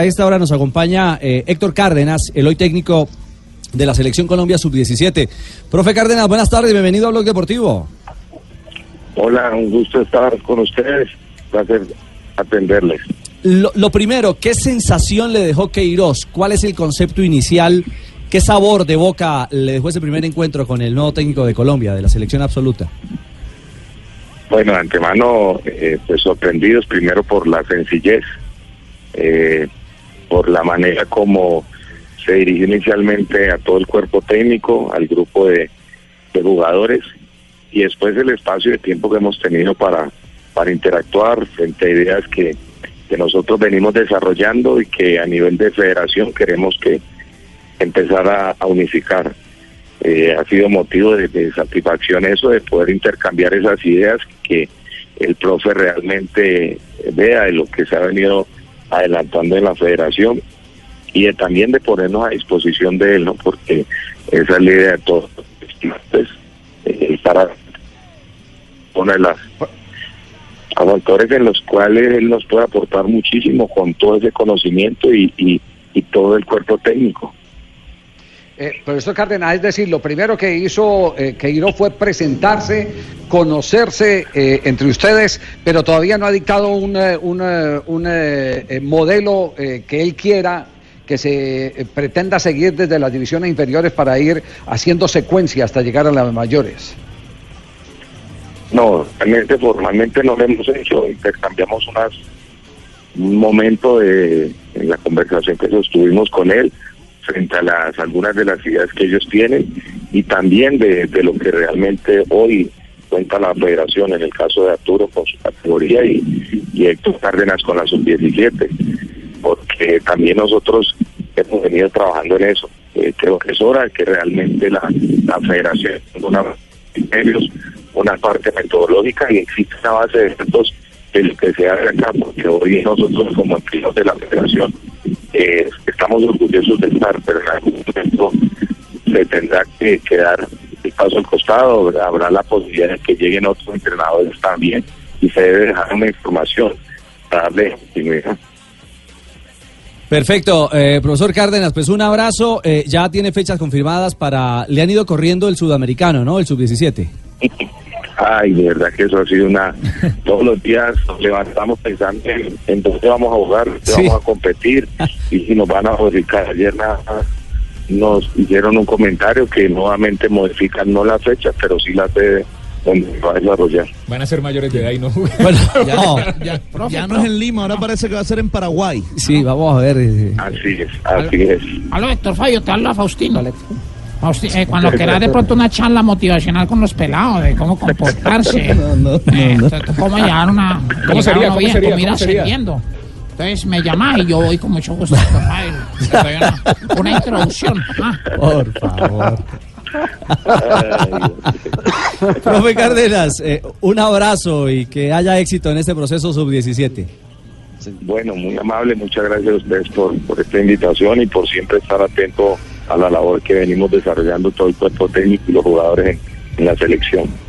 A esta hora nos acompaña eh, Héctor Cárdenas, el hoy técnico de la Selección Colombia Sub-17. Profe Cárdenas, buenas tardes, bienvenido a Blog Deportivo. Hola, un gusto estar con ustedes, placer atenderles. Lo, lo primero, ¿qué sensación le dejó Queiroz? ¿Cuál es el concepto inicial? ¿Qué sabor de boca le dejó ese primer encuentro con el nuevo técnico de Colombia, de la selección absoluta? Bueno, de antemano, eh, pues sorprendidos primero por la sencillez, eh, por la manera como se dirigió inicialmente a todo el cuerpo técnico, al grupo de, jugadores y después el espacio de tiempo que hemos tenido para, para interactuar frente a ideas que, que nosotros venimos desarrollando y que a nivel de federación queremos que empezar a, a unificar. Eh, ha sido motivo de, de, satisfacción eso, de poder intercambiar esas ideas, que el profe realmente vea de lo que se ha venido adelantando en la federación y también de ponernos a disposición de él, ¿no? Porque esa es la idea de todos pues, eh, para poner las factores en los cuales él nos puede aportar muchísimo con todo ese conocimiento y, y todo el cuerpo técnico. Eh, profesor Cárdenas, es decir, lo primero que hizo eh, Queiroz fue presentarse, conocerse eh, entre ustedes, pero todavía no ha dictado un, un, un eh, modelo eh, que él quiera que se pretenda seguir desde las divisiones inferiores para ir haciendo secuencia hasta llegar a las mayores. No, realmente formalmente no lo hemos hecho, intercambiamos unas, un momento de en la conversación que sostuvimos con él frente a las algunas de las ideas que ellos tienen y también de, lo que realmente hoy cuenta la federación en el caso de Arturo con su categoría y, y Héctor Cárdenas con la sub-17 porque también nosotros hemos venido trabajando en eso. Eh, creo que es hora que realmente la, la federación una una parte metodológica y existe una base de datos que se hace acá porque hoy nosotros como empleados de la federación eh, estamos orgullosos de estar, pero en algún momento se tendrá que quedar el paso al costado, habrá la posibilidad de que lleguen otros entrenadores también y se debe dejar una información para darle continuidad. Perfecto, eh, profesor Cárdenas, pues un abrazo, eh, ya tiene fechas confirmadas para, le han ido corriendo el sudamericano, ¿no? El sub-17. Ay, de verdad que eso ha sido una... Todos los días nos levantamos pensando en, en dónde vamos a jugar, dónde Sí. vamos a competir y si nos van a modificar. Ayer nada más nos hicieron un comentario que nuevamente modifican no la fecha, pero sí la sede donde va a desarrollar. Van a ser mayores de edad y no. Bueno, no, Ya, ya no es en Lima, ahora parece que va a ser en Paraguay. sí, vamos a ver. eh, Así es, así es. Aló, Héctor Fabio, te habla Faustino. Eh, cuando quieras de pronto una charla motivacional con los pelados, de cómo comportarse, No, no, eh, no, t- cómo llevar una ¿Cómo sería? ¿Cómo bien, sería? comida ¿Cómo sería? sirviendo. Entonces me llamas y yo voy con mucho gusto, doy una, una introducción. ah. Por favor. Profe Cárdenas, eh, un abrazo y que haya éxito en este proceso sub-17. Bueno, muy amable, muchas gracias a ustedes por, por esta invitación y por siempre estar atento a la labor que venimos desarrollando todo el cuerpo técnico y los jugadores en, en la selección.